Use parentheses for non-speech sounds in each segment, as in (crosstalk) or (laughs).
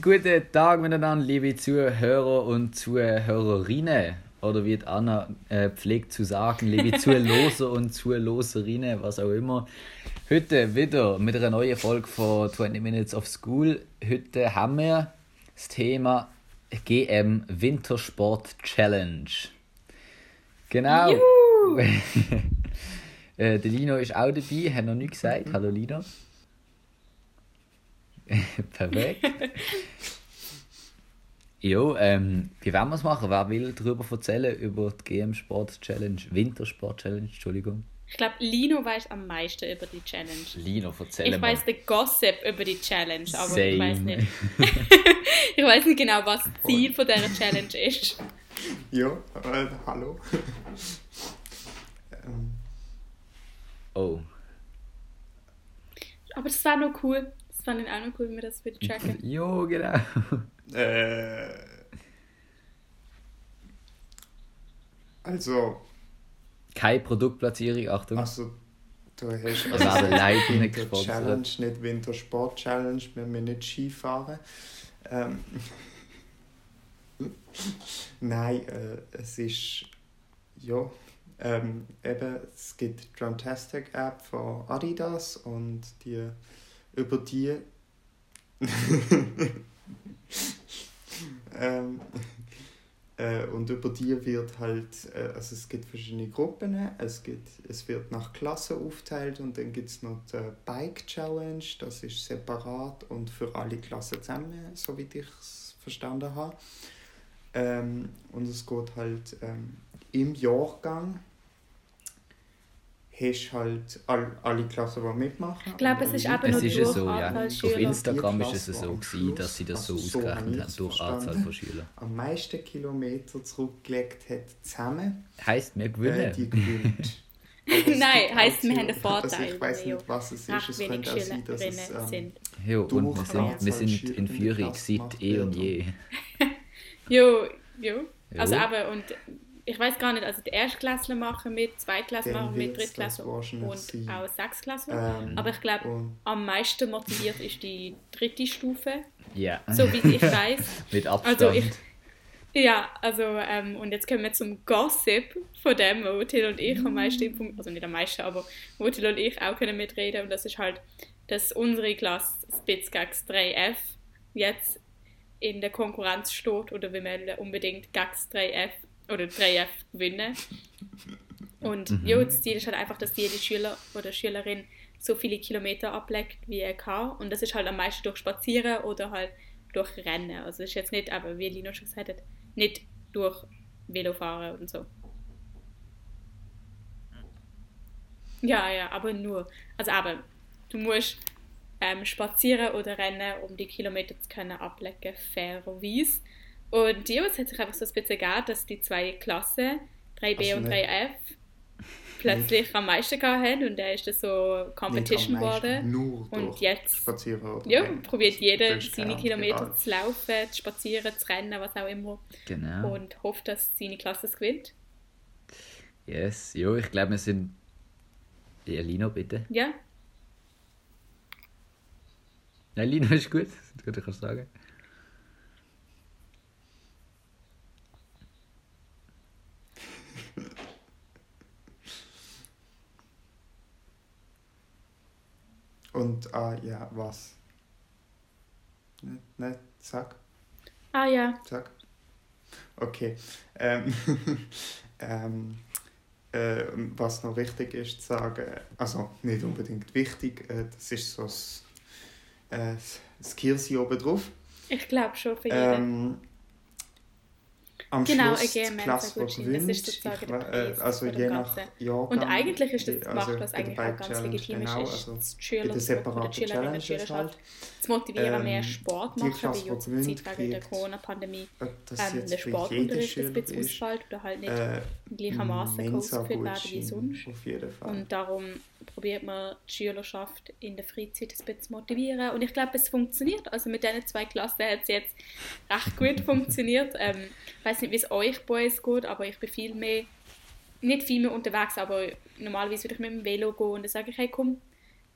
Guten Tag miteinander, liebe Zuhörer und Zuhörerinnen. Oder wie Anna äh, pflegt zu sagen, liebe (laughs) Zuhörer und Zuhörerinnen, was auch immer. Heute wieder mit einer neuen Folge von 20 Minutes of School. Heute haben wir das Thema GM Wintersport Challenge. Genau. (laughs) äh, der Lino ist auch dabei, hat noch nichts gesagt. Hallo Lino. (laughs) Perfekt. jo, ähm, wie wollen wir es machen? Wer will darüber erzählen, über die GM Sport Challenge, Wintersport Challenge, Entschuldigung? Ich glaube, Lino weiß am meisten über die Challenge. Lino, erzähl Ich weiß den Gossip über die Challenge, aber Same. ich weiß nicht. (laughs) ich weiß nicht genau, was das Ziel von dieser Challenge ist. Ja, äh, hallo. ähm, Oh. Aber das war noch cool. Das fand ich auch noch cool, wenn wir das wieder checken. (laughs) Jo, genau. äh, also, Keine Produktplatzierung, Achtung. also, du hast werden leider (laughs) nicht Winter gesponsert. Challenge, nicht Wintersport Challenge, wenn wir nicht Skifahren. Ähm, (laughs) Nein, äh, es ist ja ähm, eben es gibt die Drumtastic App von Adidas und die über die (laughs) ähm, äh, und über die wird halt äh, also es gibt verschiedene Gruppen es gibt es wird nach Klasse aufteilt und dann gibt es noch die Bike Challenge das ist separat und für alle Klassen zusammen so wie ich es verstanden habe. Ähm, und es geht halt ähm, im Jahrgang hast halt all, alle Klassen, die mitmachen. Ich glaube, es ist eben Es nur ist durch so, ja. Auf. Instagram ist Die es so war gewesen, dass sie das so also so ausgerechnet ich haben, es durch Anzahl von Schülern. am meisten Kilometer zurückgelegt hat zusammen, Heisst, wir äh, gewinnen. die gewinnt. (laughs) Es Nein, gibt heisst, wir so- haben einen Vorteil, Also ich weiß nicht, was es Nach ist. Es wenig könnte auch sein, dass es ähm, sind. Jo, und wir sind, wir sind in Führung seit eh und je. (laughs) Jo, jo. Also Jo. aber und ich weiß gar nicht, also die Erstklässler machen mit, Zweitklässler machen mit, Drittklässler und sein. auch Sechsklässler. Ähm, Aber ich glaube, am meisten motiviert ist die dritte Stufe, Ja. so wie ich weiß. (laughs) Mit Abstand. Also ich, ja, also ähm, und jetzt kommen wir zum Gossip von dem, wo Till und ich am meisten, also nicht am meisten, aber wo Till und ich auch können mitreden und das ist halt, dass unsere Klasse Spitzgags 3F jetzt in der Konkurrenz steht oder wir wollen unbedingt Gags 3F oder 3F gewinnen. Und Mhm. ja, das Ziel ist halt einfach, dass jede Schüler oder Schülerin so viele Kilometer ablegt, wie er kann. Und das ist halt am meisten durch Spazieren oder halt durch Rennen. Also es ist jetzt nicht, aber wie Lino schon gesagt hat, nicht durch Velofahren und so. Ja, ja, aber nur. Also aber, du musst ähm, spazieren oder rennen, um die Kilometer zu können ablegen, fairerweise. Und ja, es hat sich einfach so ein bisschen gegeben, dass die zwei Klassen, 3B Also und nicht- 3F, plötzlich am meisten gehabt haben und dann ist das so Competition nicht geworden. Nur Und jetzt- Spazieren Ja, probiert jeder Das seine keine Kilometer Ahnung, zu laufen, zu spazieren, zu rennen, was auch immer. Genau. Und hofft, dass seine Klasse es gewinnt. Yes. Jo, ich glaube, wir sind. Ja, Lino, bitte. Ja, Nein, Lino ist gut. (laughs) Du kannst sagen. Und, ah, ja, was? Nicht, nicht, sag, ah ja, sag. Okay. Ähm, (laughs) ähm, äh, was noch wichtig ist zu sagen, also nicht unbedingt wichtig, äh, das ist so das, äh, das Kirsi oben drauf. ich glaube schon für jeden. Ähm, am Genau, Schluss die Klasse, die Mensa-Gutschein, das gewinnt, ist sozusagen ich äh, also je nach. Jahrgang. Und eigentlich ist das die- gemacht, also was eigentlich auch ganz Challenge legitim genau, ist, also ist die Schüler den oder separaten Schülerinnen und Schülerschaft halt. zu motivieren, Ähm, mehr Sport die machen, Klasse, weil die zur gewinnt, Zeit wegen der Corona-Pandemie ähm, jetzt der Sportunterricht ein Schüler bisschen ausfällt oder halt nicht äh, gleichermaßen ausgeführt werden wie sonst. Und darum probiert man die Schülerschaft in der Freizeit ein bisschen zu motivieren. Und ich glaube, es funktioniert. Also mit diesen zwei Klassen hat es jetzt recht gut funktioniert. Ähm, weiß nicht, wie es euch Boys geht, aber ich bin viel mehr, nicht viel mehr unterwegs, aber normalerweise würde ich mit dem Velo gehen und dann sage ich, hey komm,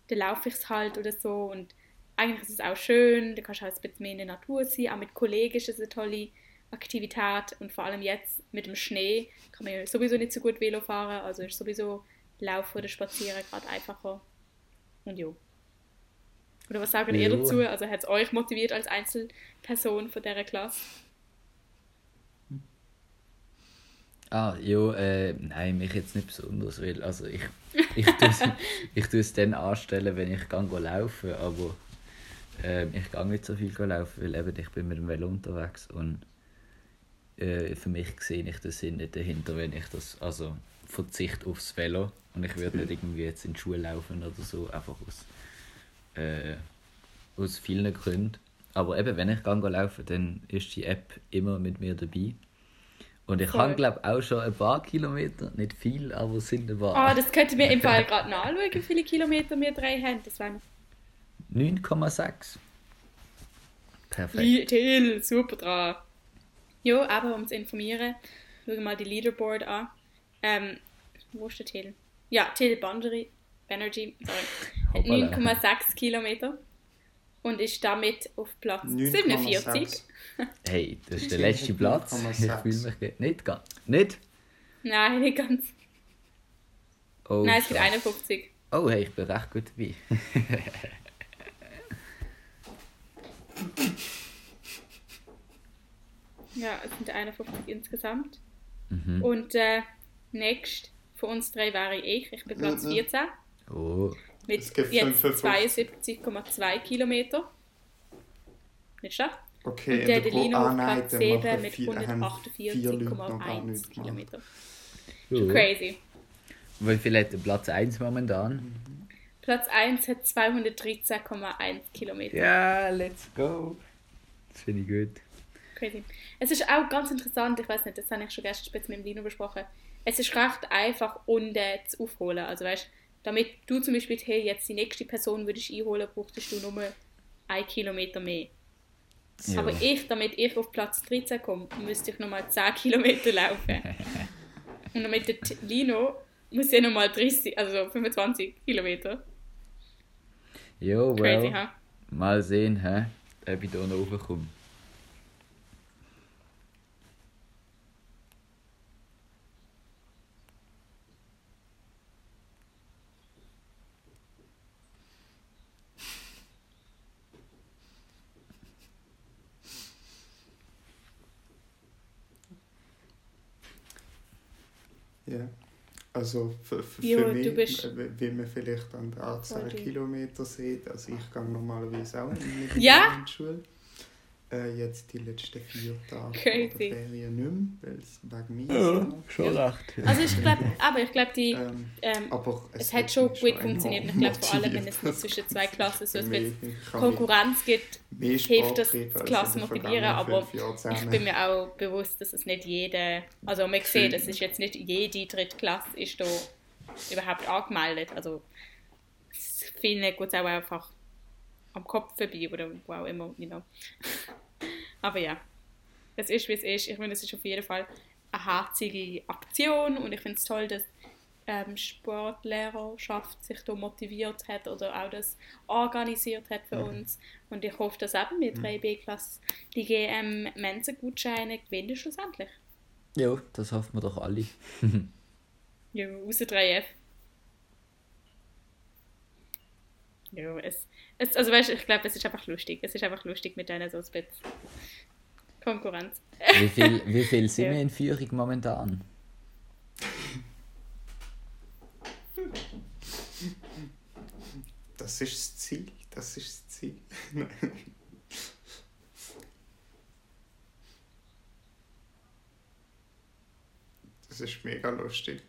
dann laufe ich es halt oder so. Und eigentlich ist es auch schön, du kannst auch ein bisschen mehr in der Natur sein, auch mit Kollegen ist es eine tolle Aktivität und vor allem jetzt mit dem Schnee kann man ja sowieso nicht so gut Velo fahren, also ist sowieso Laufen oder Spazieren gerade einfacher. Und jo. Oder was sagt ihr dazu? Also hat es euch motiviert als Einzelperson von dieser Klasse? Ah, ja, äh, nein, mich jetzt nicht besonders, weil also ich, ich tue es (laughs) ich tue es dann anstellen, wenn ich gehe laufen, aber ähm, ich gehe nicht so viel laufen, weil eben ich bin mit dem Velo unterwegs und äh, für mich sehe ich den Sinn nicht dahinter, wenn ich das, also Verzicht aufs Velo und ich würde nicht irgendwie jetzt in die Schule laufen oder so, einfach aus, äh, aus vielen Gründen. Aber eben, wenn ich gehe laufen, dann ist die App immer mit mir dabei. Und ich habe, glaube auch schon ein paar Kilometer, nicht viel, aber es sind ein paar. Ah, das könnten wir im Fall (laughs) gerade nachschauen, wie viele Kilometer wir drei haben. Das wäre 9,6. Perfekt. Till, super dran. Ja, aber um zu informieren, schauen wir mal die Leaderboard an. Ähm, wo ist der Till? Ja, Till Bandery, Banerjee, sorry, hat Hoppala. 9,6 Kilometer und ist damit auf Platz 47. 9,6. (laughs) Hey, das ist der letzte Platz. Ich 9,6. fühle mich nicht ganz. Nicht? Nein, nicht ganz. Oh, Nein, es gibt krass. 51. Oh, hey, ich bin recht gut dabei. (laughs) Ja, es sind 51 insgesamt. Mhm. Und äh, next von uns drei wäre ich. Ich bin Platz Mhm. 14 Oh, mit jetzt 55. 72,2 Kilometer. Nicht schlecht. Okay, Und der in der Gru- Delino ah, nein, Platz dann 7 machen mit vier- haben vier Leute noch gar 148,1 nichts gemacht. Kilometer. oh. Crazy. Wie viel hat der Platz 1 momentan? Platz 1 hat 213,1 Kilometer. Ja, let's go. Das finde ich gut. Crazy. Es ist auch ganz interessant, ich weiß nicht, das habe ich schon gestern mit dem Dino besprochen. Es ist recht einfach, unten zu aufholen. Also weißt, damit du zum Beispiel hey, jetzt die nächste Person würdest einholen, brauchtest du nur ein Kilometer mehr. Ja. Aber ich, damit ich auf Platz 13 komme, müsste ich nochmal 10 (laughs) Kilometer laufen. Und damit der Lino muss ja nochmal 30, also 25 Kilometer. Jo, Crazy, well. ha? Mal sehen, hä? ob ich da noch raufkomme. Ja. Also für, für, Jo, für mich, bist- äh, wie man vielleicht an der Anzahl. Kilometer sieht, also ich gehe normalerweise auch in die Ja? in die Schule. Äh, jetzt die letzten vier Tage Crazy. oder Ferien nicht mehr, weil es wegen mir Ja, ist. schon recht. Also ich glaube, aber ich glaube, die, Ähm, ähm, aber es, hat hat schon gut funktioniert. Ich glaube vor allem, wenn es nicht zwischen zwei (laughs) Klassen so ein Konkurrenz gibt, hilft das, die Klasse motivieren, aber ich bin mir auch bewusst, dass es nicht jede, also man sieht, es ist jetzt nicht jede dritte Klasse ist da überhaupt angemeldet. Also es- vielen geht es auch einfach am Kopf vorbei oder wo auch immer, you know. Aber ja, es ist, wie es ist. Ich finde, es ist auf jeden Fall eine herzige Aktion und ich finde es toll, dass ähm, Sportlehrerschaft sich da motiviert hat oder auch das organisiert hat für uns. Und ich hoffe, dass eben mit 3B-Klasse die GM Mensa-Gutscheine gewinnen schlussendlich. Jo, das hoffen wir doch alle. (laughs) Ja, außer 3F. Ja, es, es, also weißt ich glaube, es ist einfach lustig. Es ist einfach lustig mit denen so bisschen Konkurrenz. Wie viel, wie viel sind (laughs) Ja. wir in Führung momentan? Das ist das Ziel. Das ist das Ziel. (laughs) Das ist mega lustig.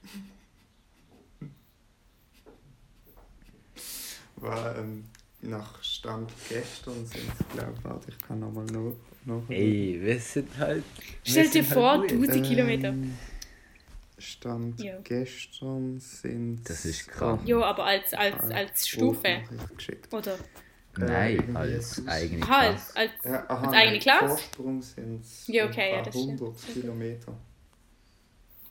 War, ähm, nach Stand gestern sind es, glaube ich, warte, ich kann nochmal noch, noch Ey, wir sind halt. Stell dir sind vor, halt du- gut. 1000 Kilometer. Ähm, Stand Ja. gestern sind Das ist krass. Ja, aber als, als, als Stufe. Geschickt. Oder? Nein, irgendwie als eigene Aha, Klasse. als, als, Ja, aha, als eigene Klasse? Vorsprung sind es Ja, okay, ja, das stimmt. 100 Kilometer.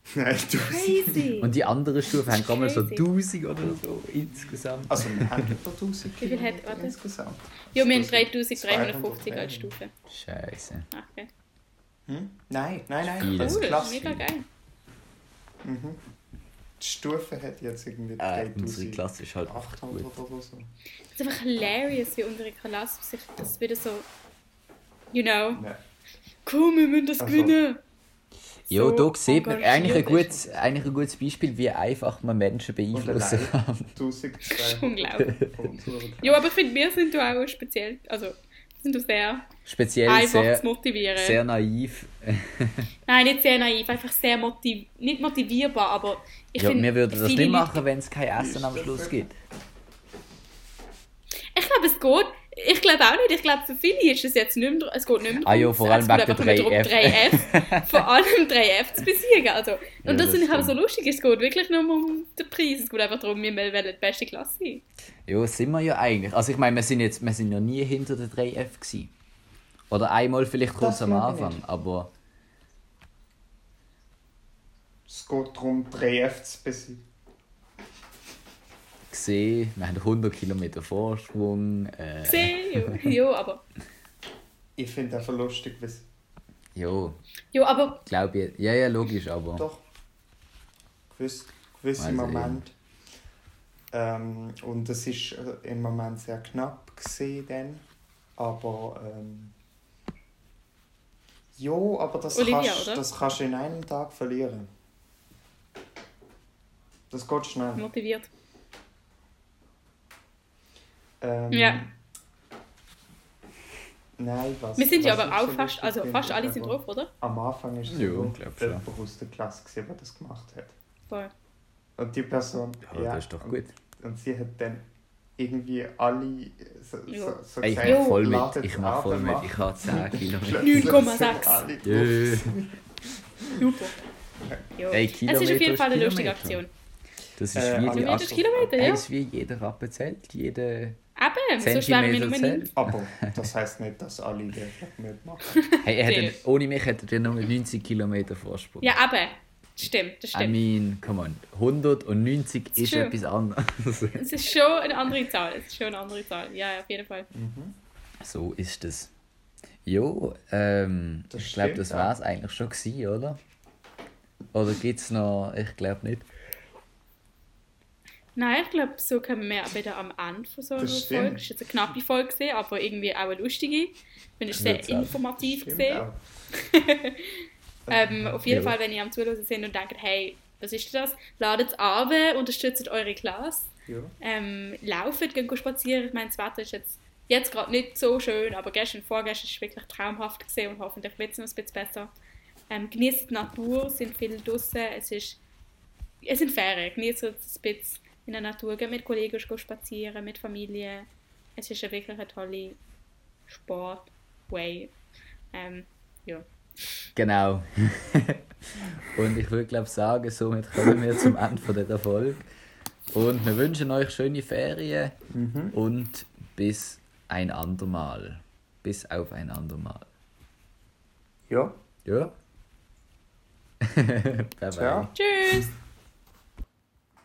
(laughs) Nein, 1000. Crazy. Und die anderen Stufen haben gerade mal so Crazy. 1000 oder so insgesamt. Also wir haben etwa 1000 Wie viel hat- warte. insgesamt. Ja, wir haben 200 3350 als Stufe. Scheiße. Ah, Okay. Hm? Nein, nein, nein. Viel. Das Cool, Klasse. mega geil. Mhm. Die Stufe hat jetzt irgendwie Äh, unsere 3800 Klasse ist halt einfach gut. oder so. Es ist einfach hilarious, wie unsere Klasse sich das wieder so, you know, Nein. komm, wir müssen das Also- gewinnen. Ja, So da sieht man eigentlich ein, gutes, eigentlich ein gutes Beispiel, wie einfach man Menschen beeinflussen kann. (laughs) 1200 (laughs) Unglaublich. von unserer Klasse. Ja, aber ich finde, wir sind da auch speziell, also sind da sehr Speziell einfach sehr, zu motivieren. sehr naiv. (laughs) Nein, nicht sehr naiv, einfach sehr motiv nicht motivierbar, aber ich Ja, finde, wir würden das nicht machen, wenn es kein Essen am Schluss gibt. Ich glaube, es geht. Ich glaube auch nicht. Ich glaube, für viele ist es jetzt nicht mehr, es geht nicht mehr Ah ja, darum, vor allem es geht einfach nur darum, 3F. (laughs) vor allem 3F zu besiegen. Also, und Ja, das, das finde ich aber so stimmt. lustig. Es geht wirklich nur um den Preis. Es geht einfach darum, wir wollen die beste Klasse sein. Ja, sind wir ja eigentlich. Also ich meine, wir sind jetzt wir sind ja nie hinter der 3F gewesen. Oder einmal vielleicht kurz am Anfang, aber Es geht darum, 3F zu besiegen. Gesehen, wir haben 100 Kilometer Vorsprung. Äh, Gesehen, ja. aber, Ich finde einfach lustig, wie es ja, ja, aber glaube ich. Ja, ja, logisch, aber. doch gewiss, gewisse Also Momente. Ähm, und es ist äh, im Moment sehr knapp gesehen dann. Aber ähm, ja, aber das, Olivia, kannst, oder? das kannst du in einem Tag verlieren. Das geht schnell. motiviert. Ähm, Ja. Nein, was? Wir sind ja aber ich auch so fast, also finde, fast alle sind drauf, oder? Am Anfang ist es Ja, nur jemand aus der Klasse, gewesen, der das gemacht hat. Voll. Und die Person. Ja, das ist doch und- gut. Und sie hat dann irgendwie alle so, Ja. so, so Ey, ich gesagt, mach voll mit. Ich mach voll mit. Ich habe 10 Kilometer. Plötzlich 9,6. sind alle drauf. Jö. Super. Ja. Ey, es ist Kilometer auf jeden Fall eine lustige Kilometer. Aktion. Das ist Äh, wie die Kilometer Kilometer, ja. Ist wie jeder Rappen zählt. Jede Eben, so schwer wir nur nicht. Aber das heisst nicht, dass alle wirklich mitmachen. (laughs) Hey, er hätte, ohne mich hätte er nur 90 Kilometer Vorsprung. Ja, eben. Das stimmt, das I stimmt. mean, come on. 100 und 90 ist True. etwas anderes. (laughs) Es ist schon eine andere Zahl. Es ist schon eine andere Zahl. Ja, ja, auf jeden Fall. so ist es. Jo, ähm, Das ich glaube, das war es eigentlich schon gewesen, oder? Oder gibt es noch, ich glaube nicht. Nein, ich glaube, so kommen wir wieder am Ende von so einer Das. Folge. Es war jetzt eine knappe Folge, gewesen, aber irgendwie auch eine lustige. Ich finde es sehr informativ. Auch. (laughs) Ähm, auf jeden Ja. Fall, wenn ihr am Zuhören sind und denkt, hey, was ist das? Ladet es an, unterstützt eure Klasse. Ja. Ähm, lauft, geht spazieren. Ich meine, das Wetter ist jetzt, jetzt gerade nicht so schön, aber gestern und vorgestern war es wirklich traumhaft gesehen und hoffentlich wird es noch ein bisschen besser. Ähm, genießt die Natur, sind viel draußen. Es, ist, es sind Ferien, genießt es ein bisschen in der Natur, geht mit Kollegen gehen spazieren, mit Familie. Es ist wirklich eine tolle Sport-Way. Ähm, ja. Genau. (laughs) und ich würde glaube sagen, somit kommen wir zum Ende von dieser Folge. Und wir wünschen euch schöne Ferien Mhm. und bis ein andermal. Bis auf ein andermal. Ja. Ja? (laughs) bye bye. Ciao. Tschüss!